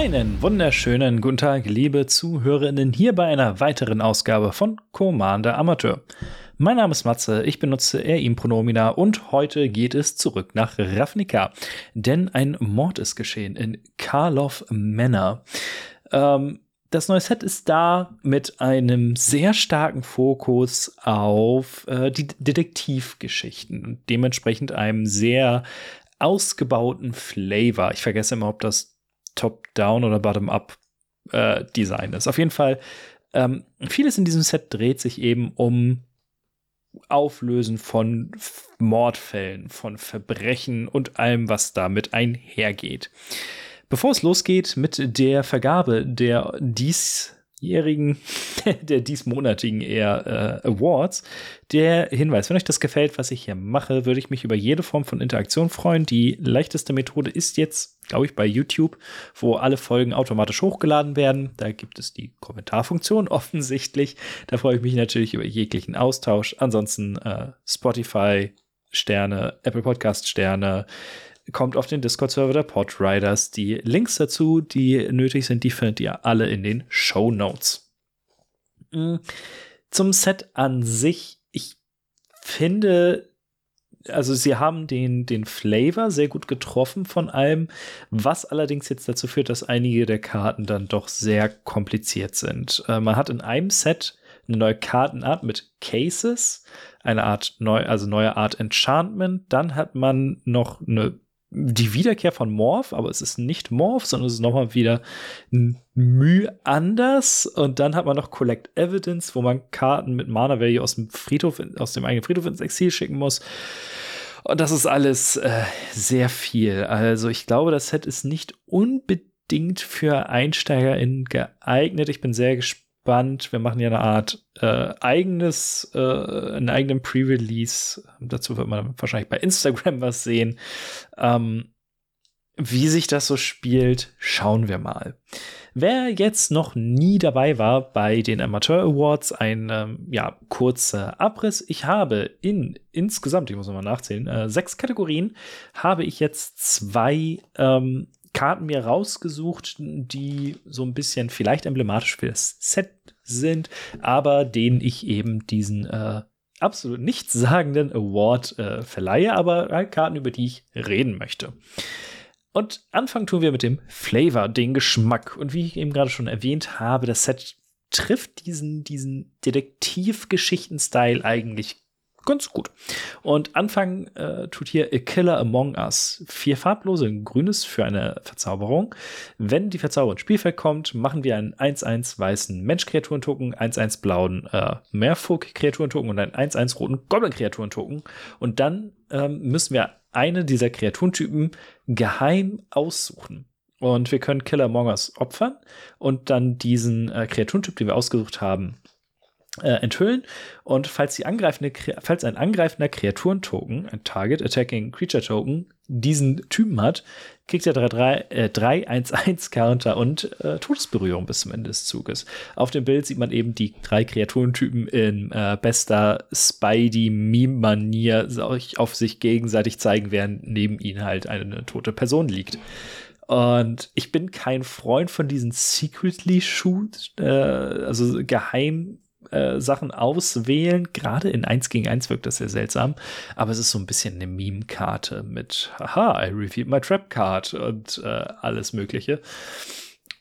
Einen wunderschönen guten Tag, liebe Zuhörerinnen, hier bei einer weiteren Ausgabe von Commander Amateur. Mein Name ist Matze, ich benutze er ihm Pronomina und heute geht es zurück nach Ravnica, denn ein Mord ist geschehen in Karlov Manor. Ähm, das neue Set ist da mit einem sehr starken Fokus auf äh, die Detektivgeschichten und dementsprechend einem sehr ausgebauten Flavor. Ich vergesse immer, ob das Top-Down oder Bottom-Up äh, Design ist. Auf jeden Fall, ähm, vieles in diesem Set dreht sich eben um Auflösen von Mordfällen, von Verbrechen und allem, was damit einhergeht. Bevor es losgeht mit der Vergabe der dies jährigen, der diesmonatigen eher äh, Awards. Der Hinweis, wenn euch das gefällt, was ich hier mache, würde ich mich über jede Form von Interaktion freuen. Die leichteste Methode ist jetzt, glaube ich, bei YouTube, wo alle Folgen automatisch hochgeladen werden. Da gibt es die Kommentarfunktion offensichtlich. Da freue ich mich natürlich über jeglichen Austausch. Ansonsten äh, Spotify Sterne, Apple Podcast Sterne, kommt auf den Discord-Server der Podriders. Die Links dazu, die nötig sind, die findet ihr alle in den Show Notes. Mm, zum Set an sich, ich finde, also sie haben den, den Flavor sehr gut getroffen von allem, was allerdings jetzt dazu führt, dass einige der Karten dann doch sehr kompliziert sind. Äh, man hat in einem Set eine neue Kartenart mit Cases, eine Art neu, also neue Art Enchantment. Dann hat man noch eine die Wiederkehr von Morph, aber es ist nicht Morph, sondern es ist nochmal wieder Mühe anders. Und dann hat man noch Collect Evidence, wo man Karten mit Mana Value aus dem Friedhof, aus dem eigenen Friedhof ins Exil schicken muss. Und das ist alles äh, sehr viel. Also ich glaube, das Set ist nicht unbedingt für EinsteigerInnen geeignet. Ich bin sehr gespannt. Wir machen ja eine Art äh, eigenes, äh, einen eigenen Pre-Release. Dazu wird man wahrscheinlich bei Instagram was sehen. Ähm, wie sich das so spielt, schauen wir mal. Wer jetzt noch nie dabei war bei den Amateur Awards, ein ähm, ja, kurzer Abriss. Ich habe in insgesamt, ich muss nochmal nachzählen, äh, sechs Kategorien, habe ich jetzt zwei ähm, Karten mir rausgesucht, die so ein bisschen vielleicht emblematisch für das Set sind, aber denen ich eben diesen äh, absolut nichtssagenden Award äh, verleihe, aber äh, Karten, über die ich reden möchte. Und anfangen tun wir mit dem Flavor, den Geschmack. Und wie ich eben gerade schon erwähnt habe, das Set trifft diesen, diesen Detektivgeschichten-Style eigentlich ganz gut. Und anfangen äh, tut hier A Killer Among Us. Vier farblose, ein grünes für eine Verzauberung. Wenn die Verzauberung ins Spielfeld kommt, machen wir einen 1-1 weißen Mensch-Kreaturen-Token, 1-1 blauen äh, Meerfug-Kreaturen-Token und einen 1-1 roten Goblin-Kreaturen-Token. Und dann ähm, müssen wir eine dieser Kreaturentypen geheim aussuchen. Und wir können Killer Among Us opfern und dann diesen äh, Kreaturentyp, den wir ausgesucht haben, äh, enthüllen. Und falls, falls ein angreifender Kreaturentoken, ein Target Attacking Creature Token, diesen Typen hat, kriegt er 3-1-1 äh, Counter und äh, Todesberührung bis zum Ende des Zuges. Auf dem Bild sieht man eben die drei Kreaturentypen in äh, bester Spidey-Meme-Manier auf sich gegenseitig zeigen, während neben ihnen halt eine tote Person liegt. Und ich bin kein Freund von diesen Secretly Shoot, äh, also geheim äh, Sachen auswählen. Gerade in 1 gegen 1 wirkt das sehr seltsam. Aber es ist so ein bisschen eine Meme-Karte mit, haha, I revealed my trap card und äh, alles Mögliche.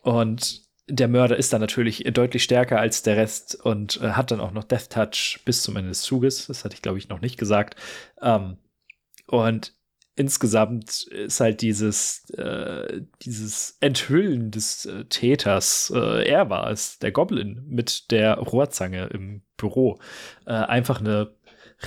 Und der Mörder ist dann natürlich deutlich stärker als der Rest und äh, hat dann auch noch Death Touch bis zum Ende des Zuges. Das hatte ich, glaube ich, noch nicht gesagt. Ähm, und insgesamt ist halt dieses, äh, dieses Enthüllen des äh, Täters, äh, er war es, der Goblin mit der Rohrzange im Büro, äh, einfach eine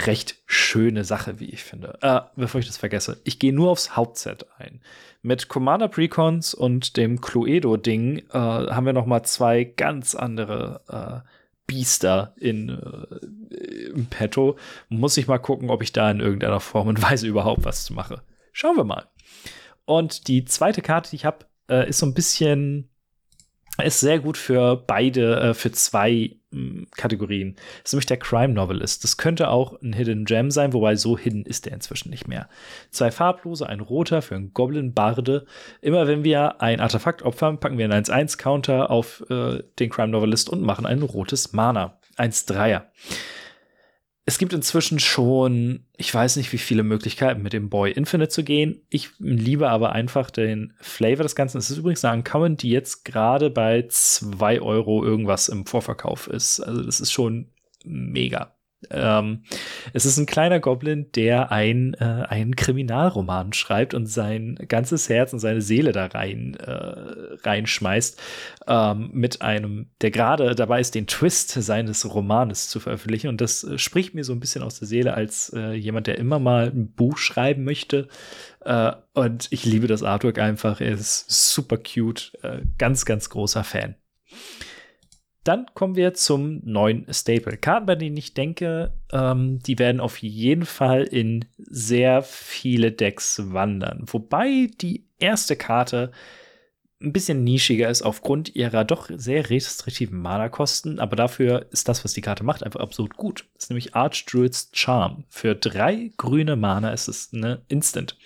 recht schöne Sache, wie ich finde. Äh, bevor ich das vergesse, ich gehe nur aufs Hauptset ein. Mit Commander Precons und dem Cluedo-Ding äh, haben wir noch mal zwei ganz andere Biester in, äh, im Petto. Muss ich mal gucken, ob ich da in irgendeiner Form und Weise überhaupt was mache. Schauen wir mal. Und die zweite Karte, die ich habe, äh, ist so ein bisschen ist sehr gut für beide, äh, für zwei Kategorien. Das ist nämlich der Crime Novelist. Das könnte auch ein Hidden Gem sein, wobei so hidden ist der inzwischen nicht mehr. Zwei farblose, ein roter für einen Goblin Barde. Immer wenn wir ein Artefakt opfern, packen wir einen 1-1-Counter auf äh, den Crime Novelist und machen ein rotes Mana. 1-3er es gibt inzwischen schon, ich weiß nicht, wie viele Möglichkeiten mit dem Boy Infinite zu gehen. Ich liebe aber einfach den Flavor des Ganzen. Es ist übrigens eine Uncommon, die jetzt gerade bei 2 Euro irgendwas im Vorverkauf ist. Also das ist schon mega. Ähm, es ist ein kleiner Goblin, der ein, äh, einen Kriminalroman schreibt und sein ganzes Herz und seine Seele da rein äh, reinschmeißt, ähm, mit einem, der gerade dabei ist, den Twist seines Romanes zu veröffentlichen. Und das äh, spricht mir so ein bisschen aus der Seele als äh, jemand, der immer mal ein Buch schreiben möchte. Äh, und ich liebe das Artwork einfach. Er ist super cute. Äh, ganz, ganz großer Fan. Dann kommen wir zum neuen Staple. Karten, bei denen ich denke, ähm, die werden auf jeden Fall in sehr viele Decks wandern. Wobei die erste Karte ein bisschen nischiger ist aufgrund ihrer doch sehr restriktiven Mana-Kosten, aber dafür ist das, was die Karte macht, einfach absolut gut. Das ist nämlich Archdruid's Charm. Für drei grüne Mana ist es eine Instant.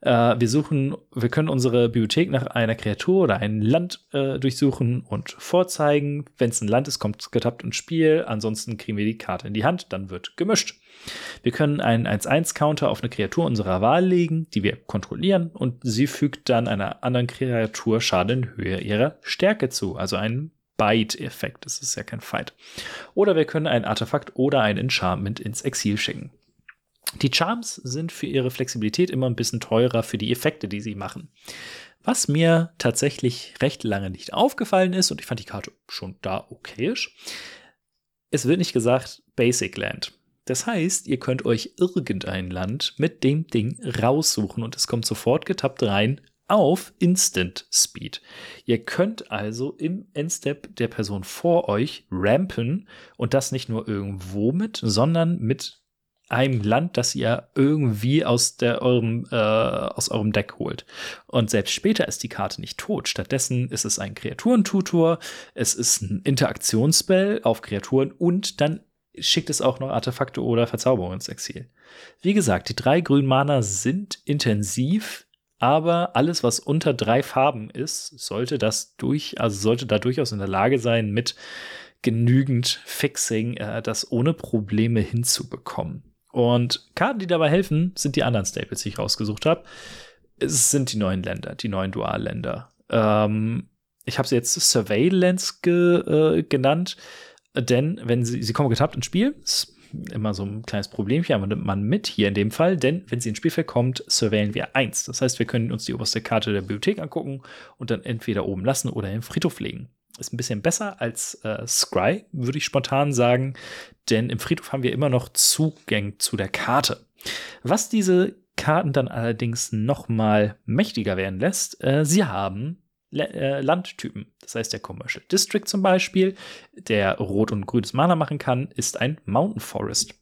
Äh, wir suchen, wir können unsere Bibliothek nach einer Kreatur oder einem Land äh, durchsuchen und vorzeigen. Wenn es ein Land ist, kommt es getappt ins Spiel. Ansonsten kriegen wir die Karte in die Hand, dann wird gemischt. Wir können einen 1-1-Counter auf eine Kreatur unserer Wahl legen, die wir kontrollieren, und sie fügt dann einer anderen Kreatur Schaden in Höhe ihrer Stärke zu, also einen Bite-Effekt. Das ist ja kein Fight. Oder wir können ein Artefakt oder ein Enchantment ins Exil schicken. Die Charms sind für ihre Flexibilität immer ein bisschen teurer für die Effekte, die sie machen. Was mir tatsächlich recht lange nicht aufgefallen ist, und ich fand die Karte schon da okayisch, es wird nicht gesagt Basic Land. Das heißt, ihr könnt euch irgendein Land mit dem Ding raussuchen und es kommt sofort getappt rein auf Instant Speed. Ihr könnt also im Endstep der Person vor euch rampen und das nicht nur irgendwo mit, sondern mit einem Land, das ihr irgendwie aus, der, eurem, äh, aus eurem Deck holt. Und selbst später ist die Karte nicht tot. Stattdessen ist es ein Kreaturentutor, es ist ein Interaktionsspell auf Kreaturen und dann schickt es auch noch Artefakte oder Verzauberungen ins Exil. Wie gesagt, die drei grünen Mana sind intensiv, aber alles, was unter drei Farben ist, sollte das durch, also sollte da durchaus in der Lage sein, mit genügend Fixing äh, das ohne Probleme hinzubekommen. Und Karten, die dabei helfen, sind die anderen Staples, die ich rausgesucht habe. Es sind die neuen Länder, die neuen Dualländer. Ähm, ich habe sie jetzt Surveillance ge, äh, genannt, denn wenn sie, sie kommen getappt ins Spiel, ist immer so ein kleines Problemchen, aber nimmt man mit hier in dem Fall, denn wenn sie ins Spielfeld kommt, surveillen wir eins. Das heißt, wir können uns die oberste Karte der Bibliothek angucken und dann entweder oben lassen oder den Friedhof legen. Ist ein bisschen besser als äh, Scry, würde ich spontan sagen, denn im Friedhof haben wir immer noch Zugang zu der Karte. Was diese Karten dann allerdings noch mal mächtiger werden lässt, äh, sie haben äh, Landtypen. Das heißt, der Commercial District zum Beispiel, der rot und grünes Mana machen kann, ist ein Mountain Forest.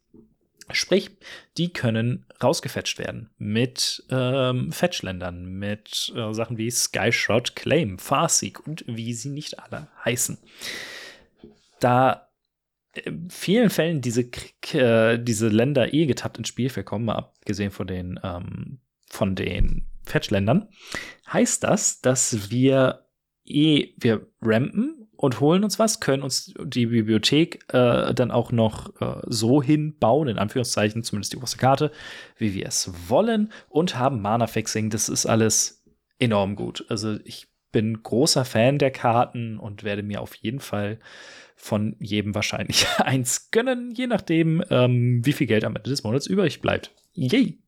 Sprich, die können rausgefetcht werden mit ähm, Fetchländern, mit äh, Sachen wie Skyshot, Claim, Farseek und wie sie nicht alle heißen. Da in vielen Fällen diese, äh, diese Länder eh getappt ins Spiel kommen, abgesehen von den, ähm, von den Fetchländern, heißt das, dass wir eh, wir rampen und holen uns was, können uns die Bibliothek äh, dann auch noch äh, so hinbauen, in Anführungszeichen, zumindest die oberste Karte, wie wir es wollen und haben Mana-Fixing. Das ist alles enorm gut. Also ich bin großer Fan der Karten und werde mir auf jeden Fall von jedem wahrscheinlich eins gönnen, je nachdem, ähm, wie viel Geld am Ende des Monats übrig bleibt. Yay!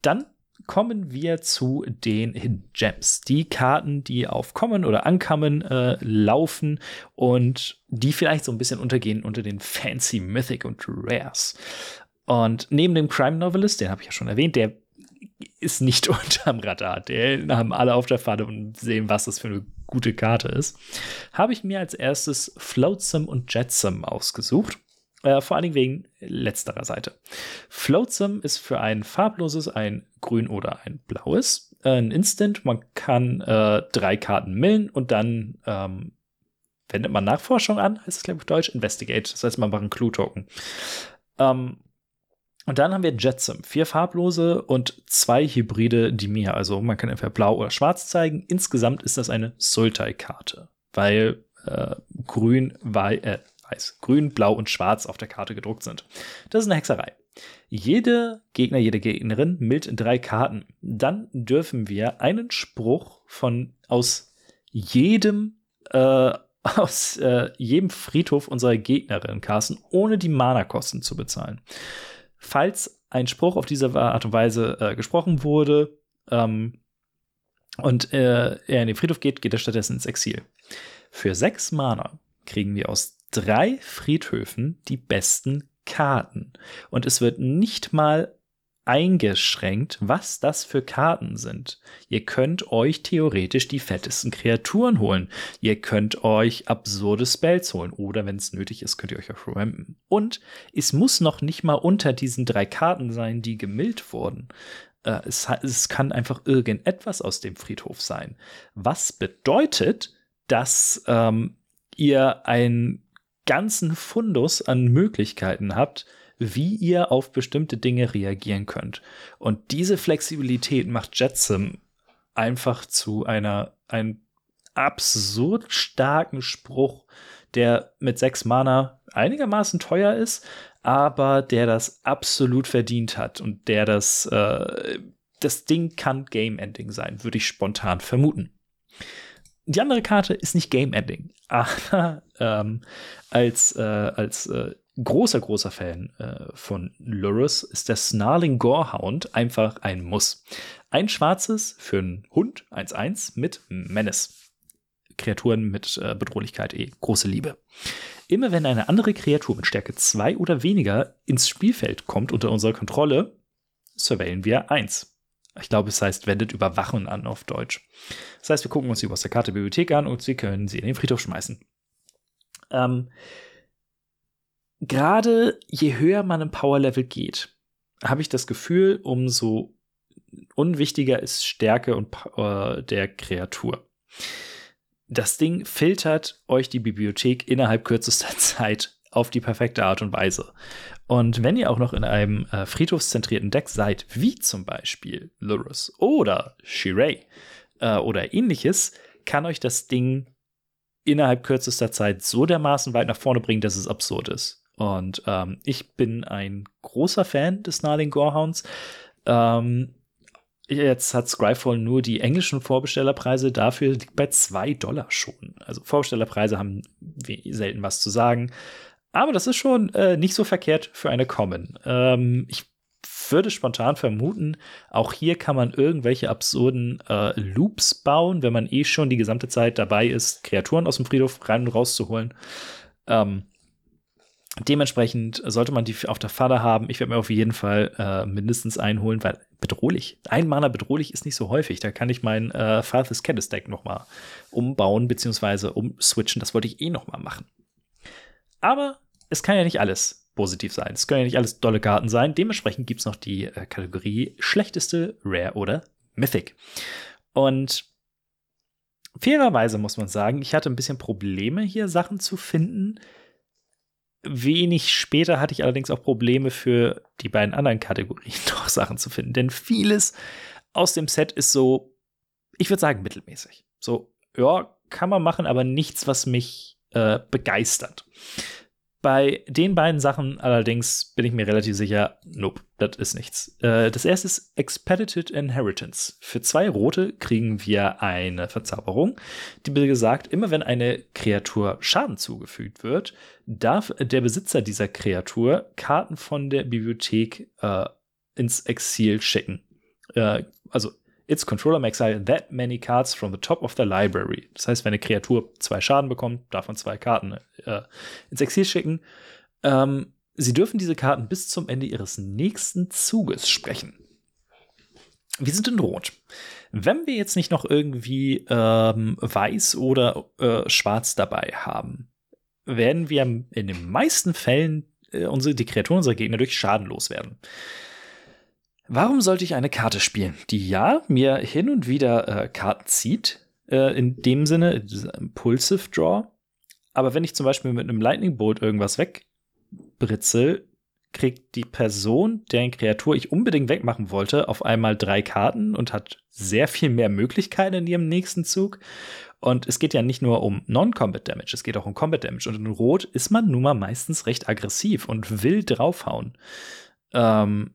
Dann kommen wir zu den Hidden Gems. Die Karten, die auf Common oder Uncommon äh, laufen und die vielleicht so ein bisschen untergehen unter den Fancy Mythic und Rares. Und neben dem Crime Novelist, den habe ich ja schon erwähnt, der ist nicht unterm Radar. Der haben alle auf der Fahne und sehen, was das für eine gute Karte ist. Habe ich mir als erstes Floatsome und Jetsome ausgesucht. Äh, vor allen Dingen wegen letzterer Seite. Floatsome ist für ein farbloses ein grün oder ein blaues. Äh, ein Instant, man kann äh, drei Karten millen und dann ähm, wendet man Nachforschung an, heißt es glaube ich Deutsch, Investigate. Das heißt, man macht einen Clue-Token. Ähm, und dann haben wir Jetsam, vier farblose und zwei hybride Dimir. Also man kann entweder blau oder schwarz zeigen. Insgesamt ist das eine Sultai-Karte, weil äh, grün, wei äh, weiß, grün, blau und schwarz auf der Karte gedruckt sind. Das ist eine Hexerei. Jede Gegner, jede Gegnerin mild drei Karten. Dann dürfen wir einen Spruch von aus jedem äh, aus äh, jedem Friedhof unserer Gegnerin casten, ohne die Mana-Kosten zu bezahlen falls ein Spruch auf diese Art und Weise äh, gesprochen wurde ähm, und äh, er in den Friedhof geht, geht er stattdessen ins Exil. Für sechs Mana kriegen wir aus drei Friedhöfen die besten Karten. Und es wird nicht mal eingeschränkt, was das für Karten sind. Ihr könnt euch theoretisch die fettesten Kreaturen holen. Ihr könnt euch absurde Spells holen. Oder wenn es nötig ist, könnt ihr euch auch rampen. Und es muss noch nicht mal unter diesen drei Karten sein, die gemillt wurden. Äh, es, es kann einfach irgendetwas aus dem Friedhof sein. Was bedeutet, dass ähm, ihr einen ganzen Fundus an Möglichkeiten habt, wie ihr auf bestimmte Dinge reagieren könnt. Und diese Flexibilität macht Jetsim einfach zu einer, einem absurd starken Spruch, der mit sechs Mana einigermaßen teuer ist, aber der das absolut verdient hat und der das, äh, das Ding kann Game Ending sein, würde ich spontan vermuten. Die andere Karte ist nicht Game Ending, aber ähm, als, äh, als äh, großer, großer Fan äh, von Lurus ist der Snarling Gorehound einfach ein Muss. Ein schwarzes für einen Hund, 1-1 mit Menace. Kreaturen mit äh, Bedrohlichkeit eh, große Liebe. Immer wenn eine andere Kreatur mit Stärke 2 oder weniger ins Spielfeld kommt unter unserer Kontrolle, surveillen wir 1. Ich glaube, es heißt, wendet Überwachen an auf Deutsch. Das heißt, wir gucken uns die aus der Karte Bibliothek an und sie können sie in den Friedhof schmeißen. Ähm, gerade je höher man im Power-Level geht, habe ich das Gefühl, umso unwichtiger ist Stärke und Power der Kreatur. Das Ding filtert euch die Bibliothek innerhalb kürzester Zeit auf die perfekte Art und Weise. Und wenn ihr auch noch in einem äh, friedhofszentrierten Deck seid, wie zum Beispiel Lurus oder Shirei äh, oder ähnliches, kann euch das Ding innerhalb kürzester Zeit so dermaßen weit nach vorne bringen, dass es absurd ist. Und ähm, ich bin ein großer Fan des Snarling Gorehounds. Ähm, jetzt hat Scryfall nur die englischen Vorbestellerpreise, dafür liegt bei zwei Dollar schon. Also Vorbestellerpreise haben selten was zu sagen. Aber das ist schon äh, nicht so verkehrt für eine Common. Ähm, ich würde spontan vermuten, auch hier kann man irgendwelche absurden äh, Loops bauen, wenn man eh schon die gesamte Zeit dabei ist, Kreaturen aus dem Friedhof rein und rauszuholen. Ähm, Dementsprechend sollte man die auf der Falle haben. Ich werde mir auf jeden Fall äh, mindestens einholen, weil bedrohlich. Ein Mana bedrohlich ist nicht so häufig. Da kann ich mein äh, Father's Caddis Deck noch mal umbauen bzw. umswitchen. Das wollte ich eh noch mal machen. Aber es kann ja nicht alles positiv sein. Es können ja nicht alles dolle Karten sein. Dementsprechend gibt es noch die äh, Kategorie schlechteste Rare oder Mythic. Und fairerweise muss man sagen, ich hatte ein bisschen Probleme hier Sachen zu finden, Wenig später hatte ich allerdings auch Probleme für die beiden anderen Kategorien noch Sachen zu finden. Denn vieles aus dem Set ist so, ich würde sagen, mittelmäßig. So, ja, kann man machen, aber nichts, was mich äh, begeistert. Bei den beiden Sachen allerdings bin ich mir relativ sicher, nope, das ist nichts. Äh, das erste ist Expedited Inheritance. Für zwei rote kriegen wir eine Verzauberung, die besagt, immer wenn eine Kreatur Schaden zugefügt wird, darf der Besitzer dieser Kreatur Karten von der Bibliothek äh, ins Exil schicken. äh, also its controller may exile that many cards from the top of the library. Das heißt, wenn eine Kreatur zwei Schaden bekommt, darf man zwei Karten äh, ins Exil schicken. Ähm, sie dürfen diese Karten bis zum Ende ihres nächsten Zuges sprechen. Wir sind in Rot. Wenn wir jetzt nicht noch irgendwie ähm, weiß oder äh, schwarz dabei haben, werden wir in den meisten Fällen äh, unsere, die Kreaturen unserer Gegner durch Schaden loswerden. Warum sollte ich eine Karte spielen, die ja mir hin und wieder äh, Karten zieht, äh, in dem Sinne Impulsive Draw, aber wenn ich zum Beispiel mit einem Lightning Bolt irgendwas wegbritzel, kriegt die Person, deren Kreatur ich unbedingt wegmachen wollte, auf einmal drei Karten und hat sehr viel mehr Möglichkeiten in ihrem nächsten Zug. Und es geht ja nicht nur um Non-Combat Damage, es geht auch um Combat Damage. Und in Rot ist man nun mal meistens recht aggressiv und will draufhauen. Ähm,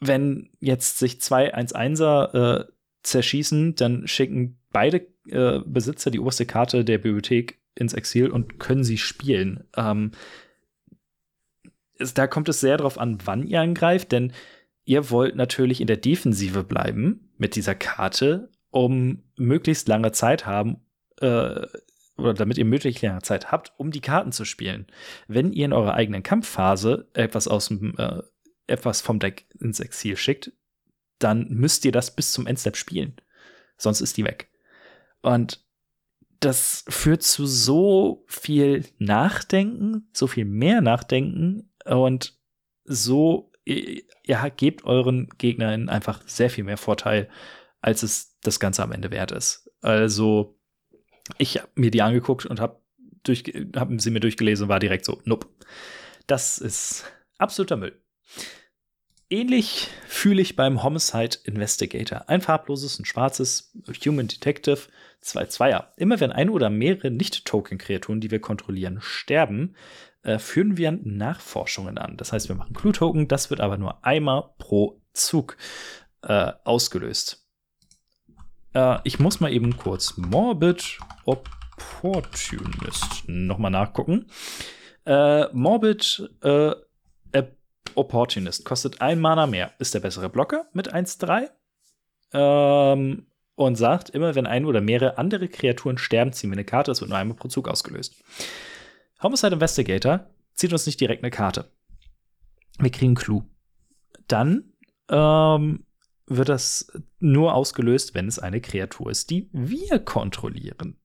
wenn jetzt sich zwei 1-1er äh, zerschießen, dann schicken beide äh, Besitzer die oberste Karte der Bibliothek ins Exil und können sie spielen. Ähm, es, da kommt es sehr darauf an, wann ihr angreift, denn ihr wollt natürlich in der Defensive bleiben mit dieser Karte, um möglichst lange Zeit haben, äh, oder damit ihr möglichst lange Zeit habt, um die Karten zu spielen. Wenn ihr in eurer eigenen Kampfphase etwas aus dem äh, etwas vom Deck ins Exil schickt, dann müsst ihr das bis zum Endstep spielen. Sonst ist die weg. Und das führt zu so viel Nachdenken, so viel mehr Nachdenken und so, ihr, ihr gebt euren Gegnern einfach sehr viel mehr Vorteil, als es das Ganze am Ende wert ist. Also, ich habe mir die angeguckt und habe hab sie mir durchgelesen und war direkt so, nope. Das ist absoluter Müll. Ähnlich fühle ich beim Homicide Investigator. Ein farbloses und schwarzes Human Detective 2-2er. Immer wenn ein oder mehrere Nicht-Token-Kreaturen, die wir kontrollieren, sterben, äh, führen wir Nachforschungen an. Das heißt, wir machen Clue-Token, das wird aber nur einmal pro Zug äh, ausgelöst. Äh, ich muss mal eben kurz Morbid Opportunist nochmal nachgucken. Äh, Morbid äh, Opportunist kostet ein Mana mehr, ist der bessere Blocker mit 1-3 ähm, und sagt immer, wenn ein oder mehrere andere Kreaturen sterben, ziehen wir eine Karte, das wird nur einmal pro Zug ausgelöst. Homicide Investigator zieht uns nicht direkt eine Karte. Wir kriegen einen Clou. Dann ähm, wird das nur ausgelöst, wenn es eine Kreatur ist, die wir kontrollieren.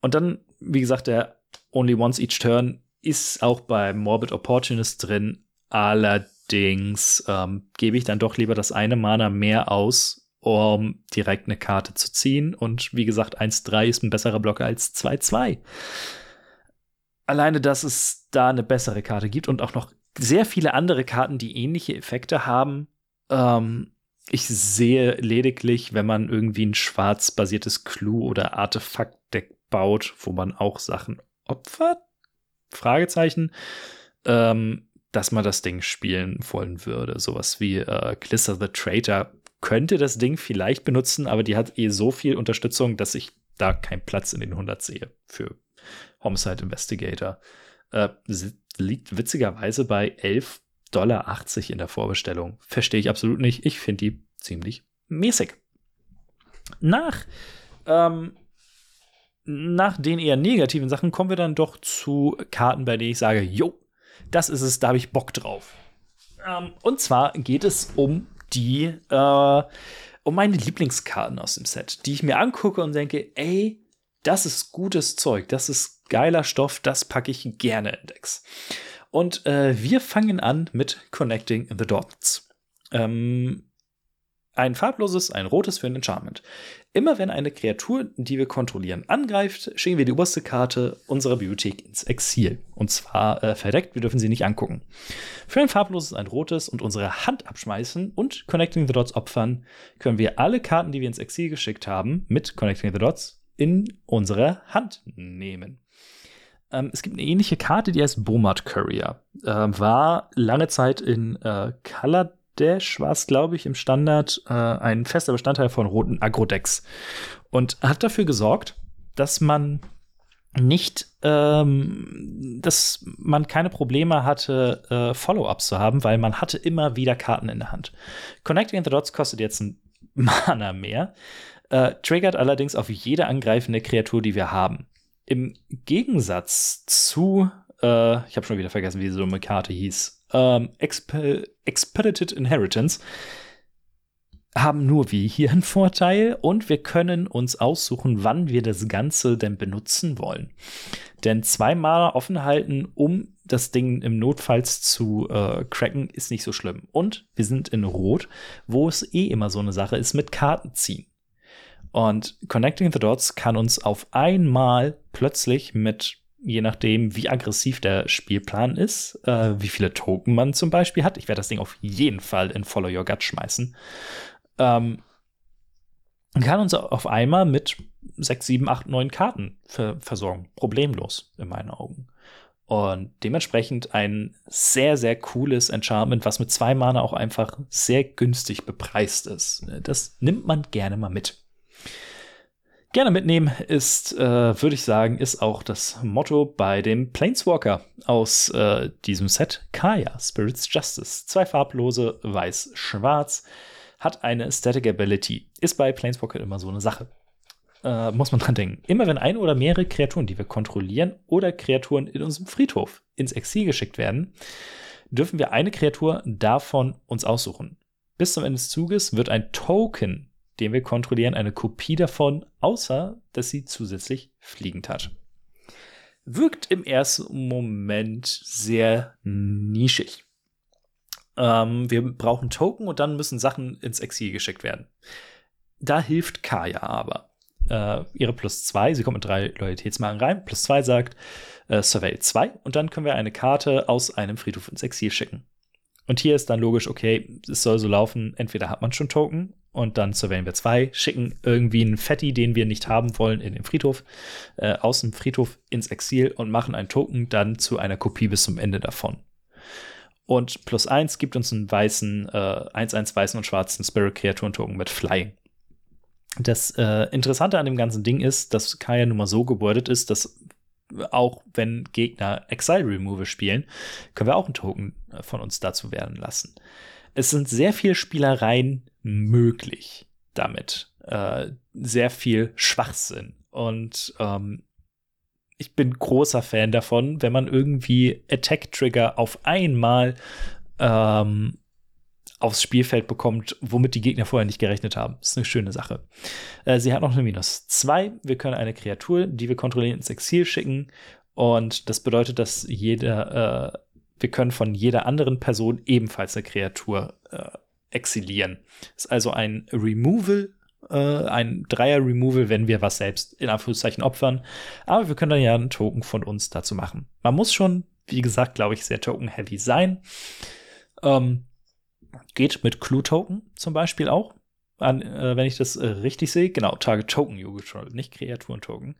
Und dann, wie gesagt, der Only Once Each Turn ist auch bei Morbid Opportunist drin, Allerdings ähm, gebe ich dann doch lieber das eine Mana mehr aus, um direkt eine Karte zu ziehen. Und wie gesagt, 1-3 ist ein besserer Blocker als 2-2. Alleine, dass es da eine bessere Karte gibt und auch noch sehr viele andere Karten, die ähnliche Effekte haben. Ähm, ich sehe lediglich, wenn man irgendwie ein schwarz-basiertes Clue- oder Artefakt-Deck baut, wo man auch Sachen opfert? Fragezeichen. Ähm, dass man das Ding spielen wollen würde. Sowas wie äh, Glister the Traitor könnte das Ding vielleicht benutzen, aber die hat eh so viel Unterstützung, dass ich da keinen Platz in den 100 sehe für Homicide Investigator. Äh, liegt witzigerweise bei 11,80 Dollar in der Vorbestellung. Verstehe ich absolut nicht. Ich finde die ziemlich mäßig. Nach, ähm, nach den eher negativen Sachen kommen wir dann doch zu Karten, bei denen ich sage, jo, das ist es, da habe ich Bock drauf. Ähm, und zwar geht es um die, äh, um meine Lieblingskarten aus dem Set, die ich mir angucke und denke, ey, das ist gutes Zeug, das ist geiler Stoff, das packe ich gerne in Decks. Und äh, wir fangen an mit Connecting the Dots. Ähm, ein farbloses, ein rotes für ein Enchantment. Immer wenn eine Kreatur, die wir kontrollieren, angreift, schicken wir die oberste Karte unserer Bibliothek ins Exil. Und zwar äh, verdeckt, wir dürfen sie nicht angucken. Für ein farbloses, ein rotes und unsere Hand abschmeißen und Connecting the Dots opfern, können wir alle Karten, die wir ins Exil geschickt haben, mit Connecting the Dots in unsere Hand nehmen. Ähm, es gibt eine ähnliche Karte, die heißt Bomart Courier. Äh, war lange Zeit in äh, Color Dash war es, glaube ich, im Standard äh, ein fester Bestandteil von roten Agro-Decks und hat dafür gesorgt, dass man nicht, ähm, dass man keine Probleme hatte, äh, Follow-ups zu haben, weil man hatte immer wieder Karten in der Hand. Connecting the Dots kostet jetzt ein Mana mehr, äh, triggert allerdings auf jede angreifende Kreatur, die wir haben. Im Gegensatz zu, äh, ich habe schon wieder vergessen, wie so eine Karte hieß, ähm, Exp Expedited Inheritance, haben nur wir hier einen Vorteil und wir können uns aussuchen, wann wir das Ganze denn benutzen wollen. Denn zweimal offen halten, um das Ding im Notfalls zu äh, cracken, ist nicht so schlimm. Und wir sind in Rot, wo es eh immer so eine Sache ist mit Karten ziehen. Und Connecting the Dots kann uns auf einmal plötzlich mit, je nachdem, wie aggressiv der Spielplan ist, äh, wie viele Token man zum Beispiel hat, ich werde das Ding auf jeden Fall in Follow Your Gut schmeißen, ähm, kann uns auf einmal mit sechs, sieben, acht, neun Karten ver versorgen. Problemlos, in meinen Augen. Und dementsprechend ein sehr, sehr cooles Enchantment, was mit zwei Mana auch einfach sehr günstig bepreist ist. Das nimmt man gerne mal mit. Gerne mitnehmen ist, äh, würde ich sagen, ist auch das Motto bei dem Planeswalker aus äh, diesem Set. Kaya, Spirits Justice. Zwei farblose, weiß-schwarz hat eine Static Ability. Ist bei Planeswalker immer so eine Sache. Äh, muss man dran denken. Immer wenn ein oder mehrere Kreaturen, die wir kontrollieren, oder Kreaturen in unserem Friedhof ins Exil geschickt werden, dürfen wir eine Kreatur davon uns aussuchen. Bis zum Ende des Zuges wird ein Token, den wir kontrollieren, eine Kopie davon, außer dass sie zusätzlich fliegend hat. Wirkt im ersten Moment sehr nischig. Ähm, wir brauchen Token und dann müssen Sachen ins Exil geschickt werden. Da hilft Kaya aber. Äh, ihre plus zwei, sie kommt mit drei Loyalitätsmarken rein. Plus zwei sagt äh, Survey 2 und dann können wir eine Karte aus einem Friedhof ins Exil schicken. Und hier ist dann logisch, okay, es soll so laufen, entweder hat man schon Token und dann surveyen wir zwei, schicken irgendwie einen Fetti, den wir nicht haben wollen, in den Friedhof, äh, aus dem Friedhof ins Exil und machen einen Token dann zu einer Kopie bis zum Ende davon. Und plus eins gibt uns einen weißen, äh, 1-1 weißen und schwarzen Spirit-Kreaturen-Token mit Flying. Das äh, Interessante an dem ganzen Ding ist, dass Kaya nun mal so gewordet ist, dass auch wenn Gegner Exile Removal spielen, können wir auch einen Token äh, von uns dazu werden lassen. Es sind sehr viele Spielereien möglich damit. Äh, sehr viel Schwachsinn. Und ähm, ich bin großer Fan davon, wenn man irgendwie Attack-Trigger auf einmal ähm, aufs Spielfeld bekommt, womit die Gegner vorher nicht gerechnet haben. Das ist eine schöne Sache. Äh, sie hat noch eine Minus 2. Wir können eine Kreatur, die wir kontrollieren, ins Exil schicken. Und das bedeutet, dass jeder, äh, wir können von jeder anderen Person ebenfalls eine Kreatur äh, exilieren. Ist also ein Removal äh, ein Dreier-Removal, wenn wir was selbst in Anführungszeichen opfern. Aber wir können dann ja einen Token von uns dazu machen. Man muss schon, wie gesagt, glaube ich, sehr token-heavy sein. Ähm, geht mit Clue-Token zum Beispiel auch. An, äh, wenn ich das äh, richtig sehe. Genau, Target Token Control, nicht Kreaturen-Token.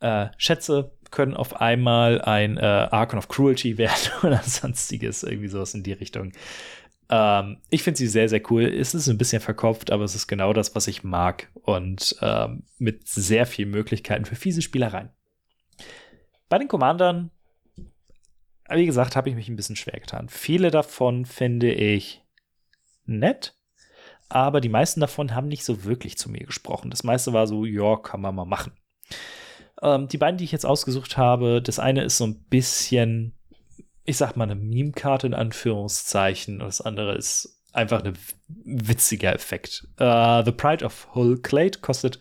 Äh, Schätze können auf einmal ein äh, Archon of Cruelty werden oder sonstiges, irgendwie sowas in die Richtung. Ähm, ich finde sie sehr, sehr cool. Es ist ein bisschen verkopft, aber es ist genau das, was ich mag. Und ähm, mit sehr vielen Möglichkeiten für fiese Spielereien. Bei den Commandern, wie gesagt, habe ich mich ein bisschen schwer getan. Viele davon finde ich nett, aber die meisten davon haben nicht so wirklich zu mir gesprochen. Das meiste war so, ja, kann man mal machen. Ähm, die beiden, die ich jetzt ausgesucht habe, das eine ist so ein bisschen ich sag mal, eine Meme-Karte in Anführungszeichen. Und das andere ist einfach ein witziger Effekt. Uh, The Pride of Hullclade kostet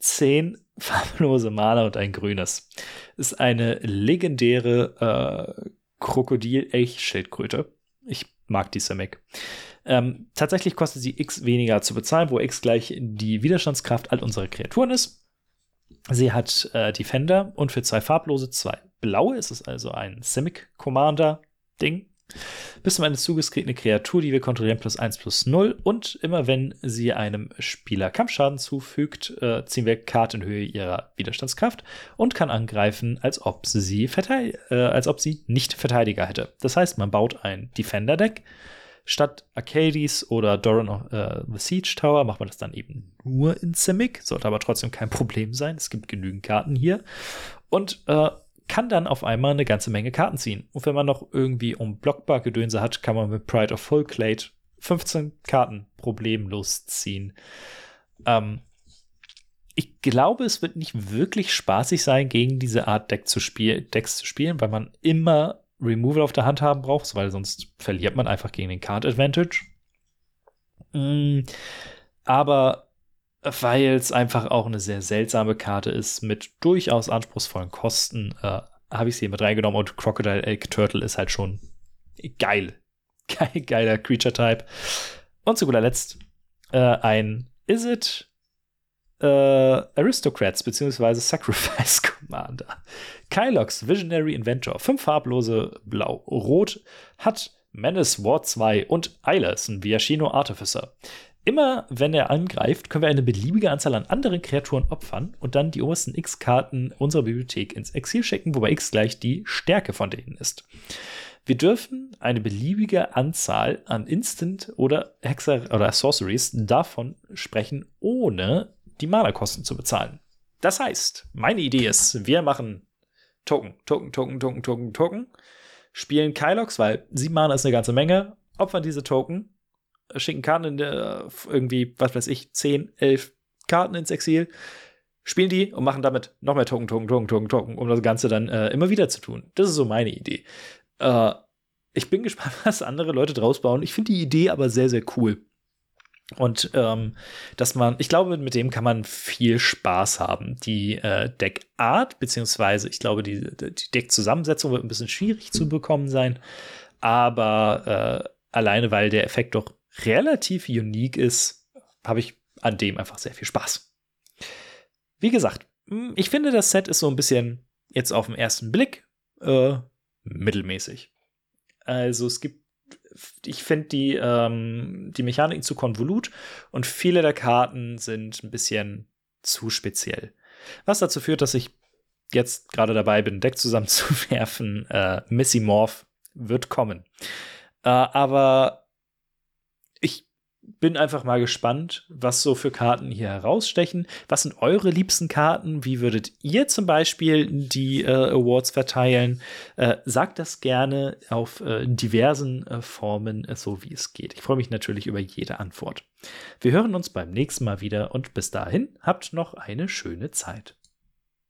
10 farblose Mana und ein grünes. Ist eine legendäre äh, Krokodil-Elch-Schildkröte. Ich mag die Simic. Ähm, tatsächlich kostet sie X weniger zu bezahlen, wo X gleich die Widerstandskraft all unserer Kreaturen ist. Sie hat äh, Defender und für zwei farblose zwei blaue. ist Es also ein Simic Commander Ding. Bis zum Ende des Zuges kriegt eine Kreatur, die wir kontrollieren, plus 1 plus 0. Und immer wenn sie einem Spieler Kampfschaden zufügt, äh, ziehen wir Karte in Höhe ihrer Widerstandskraft und kann angreifen, als ob sie, äh, als ob sie nicht Verteidiger hätte. Das heißt, man baut ein Defender-Deck Statt Arcades oder Doran of äh, the Siege Tower macht man das dann eben nur in Simic. Sollte aber trotzdem kein Problem sein. Es gibt genügend Karten hier. und äh, kann dann auf einmal eine ganze Menge Karten ziehen. Und wenn man noch irgendwie um Blockbar-Gedönse hat, kann man mit Pride of Folklade 15 Karten problemlos ziehen. Ähm, ich glaube, es wird nicht wirklich spaßig sein, gegen diese Art Deck zu Decks zu spielen, weil man immer Removal auf der Hand haben braucht, weil sonst verliert man einfach gegen den Card Advantage. Mm, aber weil es einfach auch eine sehr seltsame Karte ist mit durchaus anspruchsvollen Kosten, äh, habe ich sie mit reingenommen und Crocodile Egg Turtle ist halt schon geil. Geil, geiler Creature-Type. Und zu guter Letzt äh, ein Is it äh, Aristocrats bzw. Sacrifice Commander. Kylox Visionary Inventor, fünf farblose Blau-Rot, hat Menace War 2 und Eilers, ein Viashino Artificer. Immer wenn er angreift, können wir eine beliebige Anzahl an anderen Kreaturen opfern und dann die obersten X-Karten unserer Bibliothek ins Exil schicken, wobei X gleich die Stärke von denen ist. Wir dürfen eine beliebige Anzahl an Instant oder Hexer oder Sorceries davon sprechen, ohne die Mana-Kosten zu bezahlen. Das heißt, meine Idee ist, wir machen Token, Token, Token, Token, Token, Token, spielen Kylox, weil sieben Mana ist eine ganze Menge, opfern diese Token, schicken Karten in der, irgendwie, was weiß ich, 10, 11 Karten ins Exil, spielen die und machen damit noch mehr Token, Token, Token, Token, Token, um das Ganze dann äh, immer wieder zu tun. Das ist so meine Idee. Äh, ich bin gespannt, was andere Leute draus bauen. Ich finde die Idee aber sehr, sehr cool. Und ähm, dass man, ich glaube, mit dem kann man viel Spaß haben. Die äh, Deckart, beziehungsweise ich glaube, die, die Deckzusammensetzung wird ein bisschen schwierig zu bekommen sein. Aber äh, alleine, weil der Effekt doch relativ unique ist, habe ich an dem einfach sehr viel Spaß. Wie gesagt, hm, ich finde, das Set ist so ein bisschen jetzt auf den ersten Blick äh, mittelmäßig. Also es gibt ich finde die, ähm, die Mechaniken zu konvolut und viele der Karten sind ein bisschen zu speziell. Was dazu führt, dass ich jetzt gerade dabei bin, Deck zusammenzuwerfen. Äh, Missy Morph wird kommen. Äh, aber ich bin einfach mal gespannt, was so für Karten hier herausstechen. Was sind eure liebsten Karten? Wie würdet ihr zum Beispiel die äh, Awards verteilen? Äh, sagt das gerne auf äh, diversen äh, Formen, äh, so wie es geht. Ich freue mich natürlich über jede Antwort. Wir hören uns beim nächsten Mal wieder und bis dahin habt noch eine schöne Zeit.